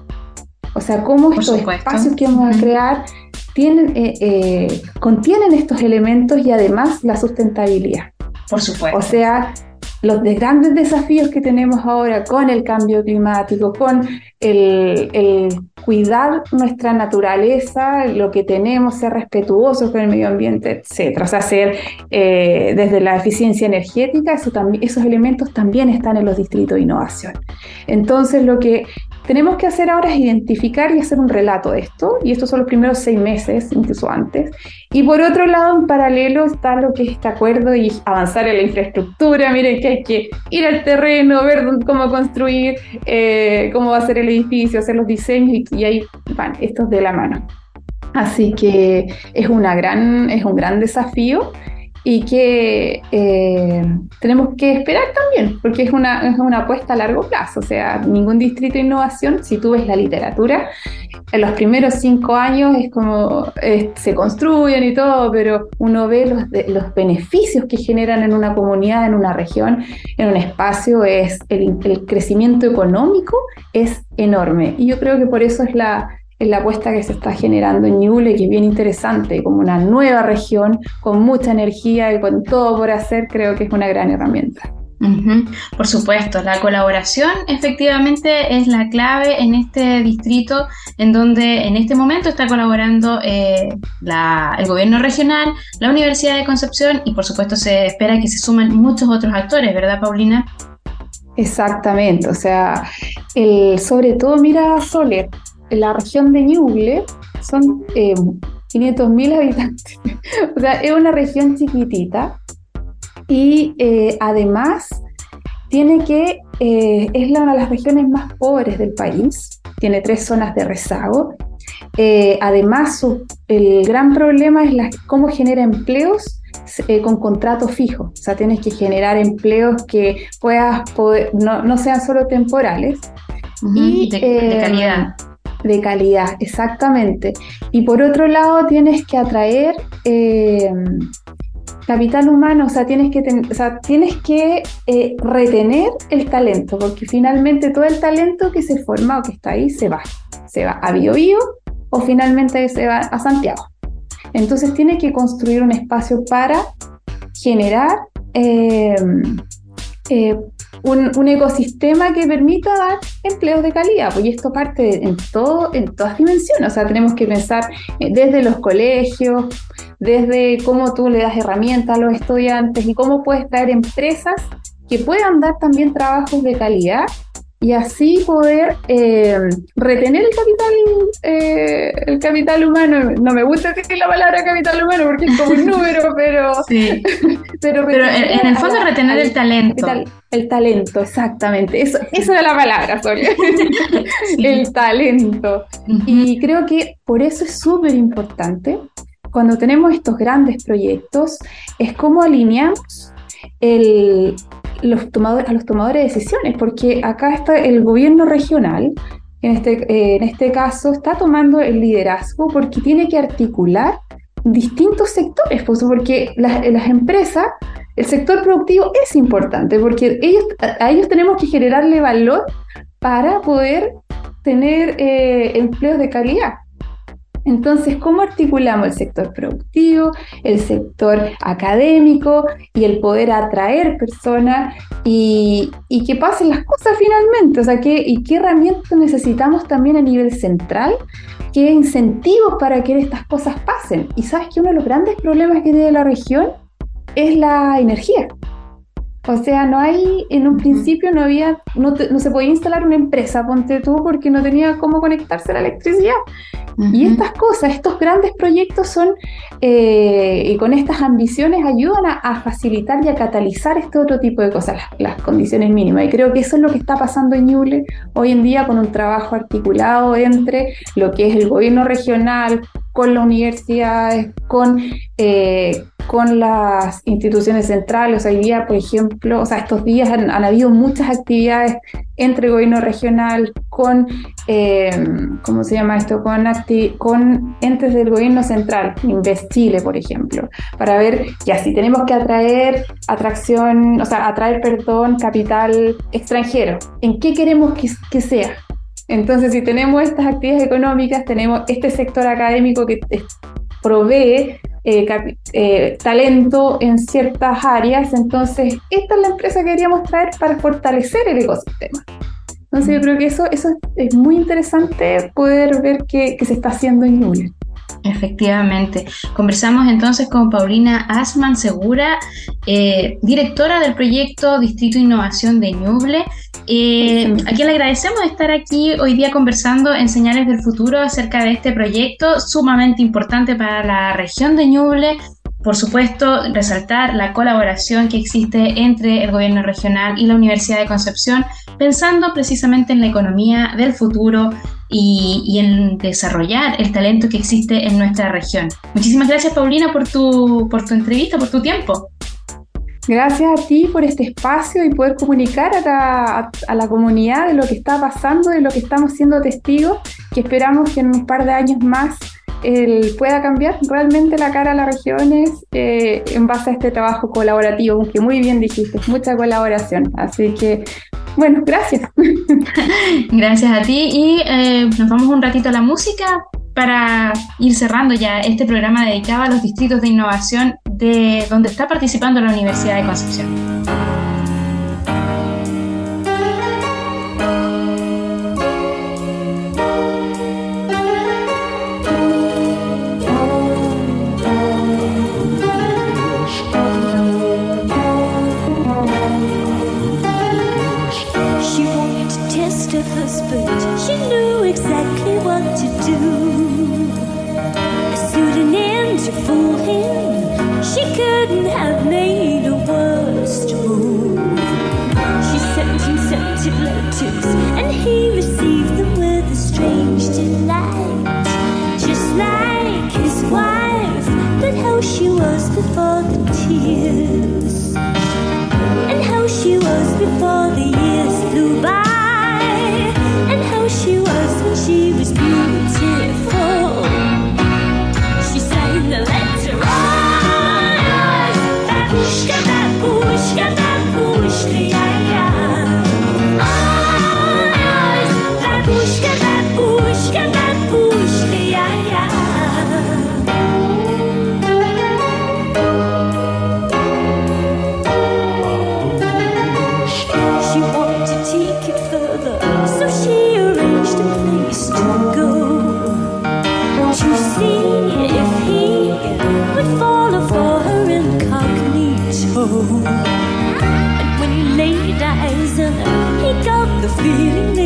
O sea, cómo estos espacios que vamos a crear tienen, eh, eh, contienen estos elementos y además la sustentabilidad. Por supuesto. O sea, los grandes desafíos que tenemos ahora con el cambio climático, con el, cuidar nuestra naturaleza, lo que tenemos, ser respetuosos con el medio ambiente, etc. O sea, ser eh, desde la eficiencia energética, eso esos elementos también están en los distritos de innovación. Entonces, lo que tenemos que hacer ahora es identificar y hacer un relato de esto, y estos son los primeros seis meses, incluso antes. Y por otro lado, en paralelo está lo que es este acuerdo y avanzar en la infraestructura. Miren que hay que ir al terreno, ver cómo construir, eh, cómo va a ser el edificio, hacer los diseños, y, ahí van estos de la mano. Así que es, una gran, es un gran desafío y que eh, tenemos que esperar también, porque es una, es una apuesta a largo plazo. O sea, ningún distrito de innovación, si tú ves la literatura, en los primeros cinco años es como se construyen y todo, pero uno ve los, los beneficios que generan en una comunidad, en una región, en un espacio, es el, el crecimiento económico es enorme. Y yo creo que por eso es la en la apuesta que se está generando en Ñuble, que es bien interesante, como una nueva región con mucha energía y con todo por hacer, creo que es una gran herramienta. Por supuesto, la colaboración efectivamente es la clave en este distrito en donde en este momento está colaborando eh, el gobierno regional, la Universidad de Concepción y por supuesto se espera que se sumen muchos otros actores, ¿verdad Paulina? Exactamente, o sea, el, sobre todo mira Soler, la región de Ñuble son eh, 500.000 habitantes. o sea, es una región chiquitita y eh, además tiene que, eh, es una de las regiones más pobres del país, tiene tres zonas de rezago. Eh, además, el gran problema es la, cómo genera empleos con contrato fijo. O sea, tienes que generar empleos que puedas poder, no, no sean solo temporales. y, de calidad de calidad, exactamente. Y por otro lado, tienes que atraer eh, capital humano, o sea, tienes que, tienes que eh, retener el talento, porque finalmente todo el talento que se forma o que está ahí se va. Se va a Bio, Bio o finalmente se va a Santiago. Entonces tiene que construir un espacio para generar eh, un, ecosistema que permita dar empleos de calidad. Pues, y esto parte en, todo, en todas dimensiones. O sea, tenemos que pensar eh, desde los colegios, desde cómo tú le das herramientas a los estudiantes y cómo puedes traer empresas que puedan dar también trabajos de calidad y así poder eh, retener el capital, eh, el capital humano. No me gusta decir la palabra capital humano porque es como un número, pero, sí. pero, en, el fondo retener el talento. El, talento, exactamente. Eso, eso era la palabra, Sonia. El talento. Y creo que por eso es súper importante cuando tenemos estos grandes proyectos, es cómo alineamos el, los tomadores, a los tomadores de decisiones, porque acá está el gobierno regional, en este, en este caso, está tomando el liderazgo porque tiene que articular distintos sectores, pues, porque las, las empresas, el sector productivo es importante, porque ellos, a ellos tenemos que generarle valor para poder tener eh, empleos de calidad. Entonces, ¿cómo articulamos el sector productivo, el sector académico y el poder atraer personas y, que pasen las cosas finalmente? O sea, ¿qué, ¿y qué herramientas necesitamos también a nivel central? ¿Qué incentivos para que estas cosas pasen? Y sabes que uno de los grandes problemas que tiene la región es la energía. O sea, no hay, en un principio no había, no, se podía instalar una empresa, ponte tú, porque no tenía cómo conectarse a la electricidad. Y estas cosas, estos grandes proyectos son, eh, y con estas ambiciones ayudan a, facilitar y a catalizar este otro tipo de cosas, las, condiciones mínimas. Y creo que eso es lo que está pasando en Ñuble hoy en día con un trabajo articulado entre lo que es el gobierno regional, con las universidades, con... Eh, con las instituciones centrales. Hoy día, por ejemplo, o sea, estos días han, habido muchas actividades entre gobierno regional, con, eh, ¿cómo se llama esto? Con, con entes del gobierno central, Invest Chile, por ejemplo, para ver ya si tenemos que atraer atracción, o sea, atraer, perdón, capital extranjero. ¿En qué queremos que, que sea? Entonces, si tenemos estas actividades económicas, tenemos este sector académico que provee eh, eh, talento en ciertas áreas. Entonces, esta es la empresa que queríamos traer para fortalecer el ecosistema. Entonces, yo creo que eso, es muy interesante poder ver que, se está haciendo en Ñuble. Efectivamente. Conversamos entonces con Paulina Asman Segura, eh, directora del proyecto Distrito Innovación de Ñuble, eh, a quien le agradecemos estar aquí hoy día conversando en Señales del Futuro acerca de este proyecto sumamente importante para la región de Ñuble. Por supuesto, resaltar la colaboración que existe entre el gobierno regional y la Universidad de Concepción, pensando precisamente en la economía del futuro y, en desarrollar el talento que existe en nuestra región. Muchísimas gracias, Paulina, por tu, por tu entrevista, por tu tiempo. Gracias a ti por este espacio y poder comunicar a la, comunidad de lo que está pasando, de lo que estamos siendo testigos, que esperamos que en un par de años más pueda cambiar realmente la cara a las regiones eh, en base a este trabajo colaborativo, que muy bien dijiste, mucha colaboración. Así que, bueno, gracias. gracias a ti y eh, nos vamos un ratito a la música para ir cerrando ya este programa dedicado a los distritos de innovación de donde está participando la Universidad de Concepción. Dejamos hasta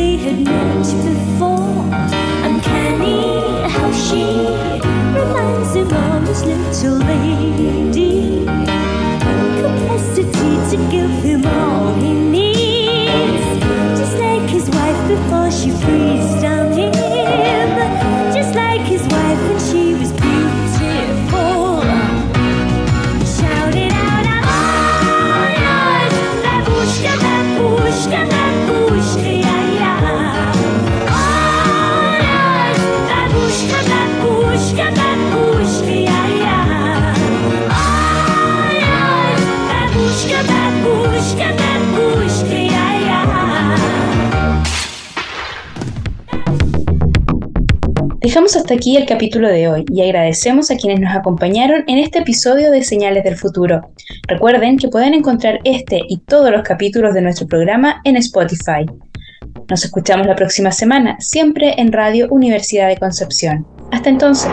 aquí el capítulo de hoy y agradecemos a quienes nos acompañaron en este episodio de Señales del Futuro. Recuerden que pueden encontrar este y todos los capítulos de nuestro programa en Spotify. Nos escuchamos la próxima semana, siempre en Radio Universidad de Concepción. Hasta entonces.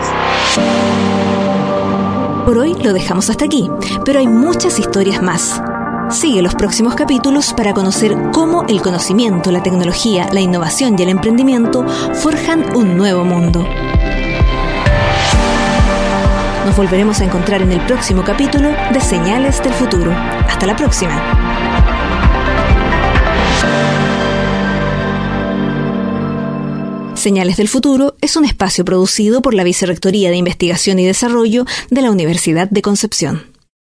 Por hoy lo dejamos hasta aquí, pero hay muchas historias más. Sigue los próximos capítulos para conocer cómo el conocimiento, la tecnología, la innovación y el emprendimiento forjan un nuevo mundo. Nos volveremos a encontrar en el próximo capítulo de Señales del Futuro. Hasta la próxima. Señales del Futuro es un espacio producido por la Vicerrectoría de Investigación y Desarrollo de la Universidad de Concepción.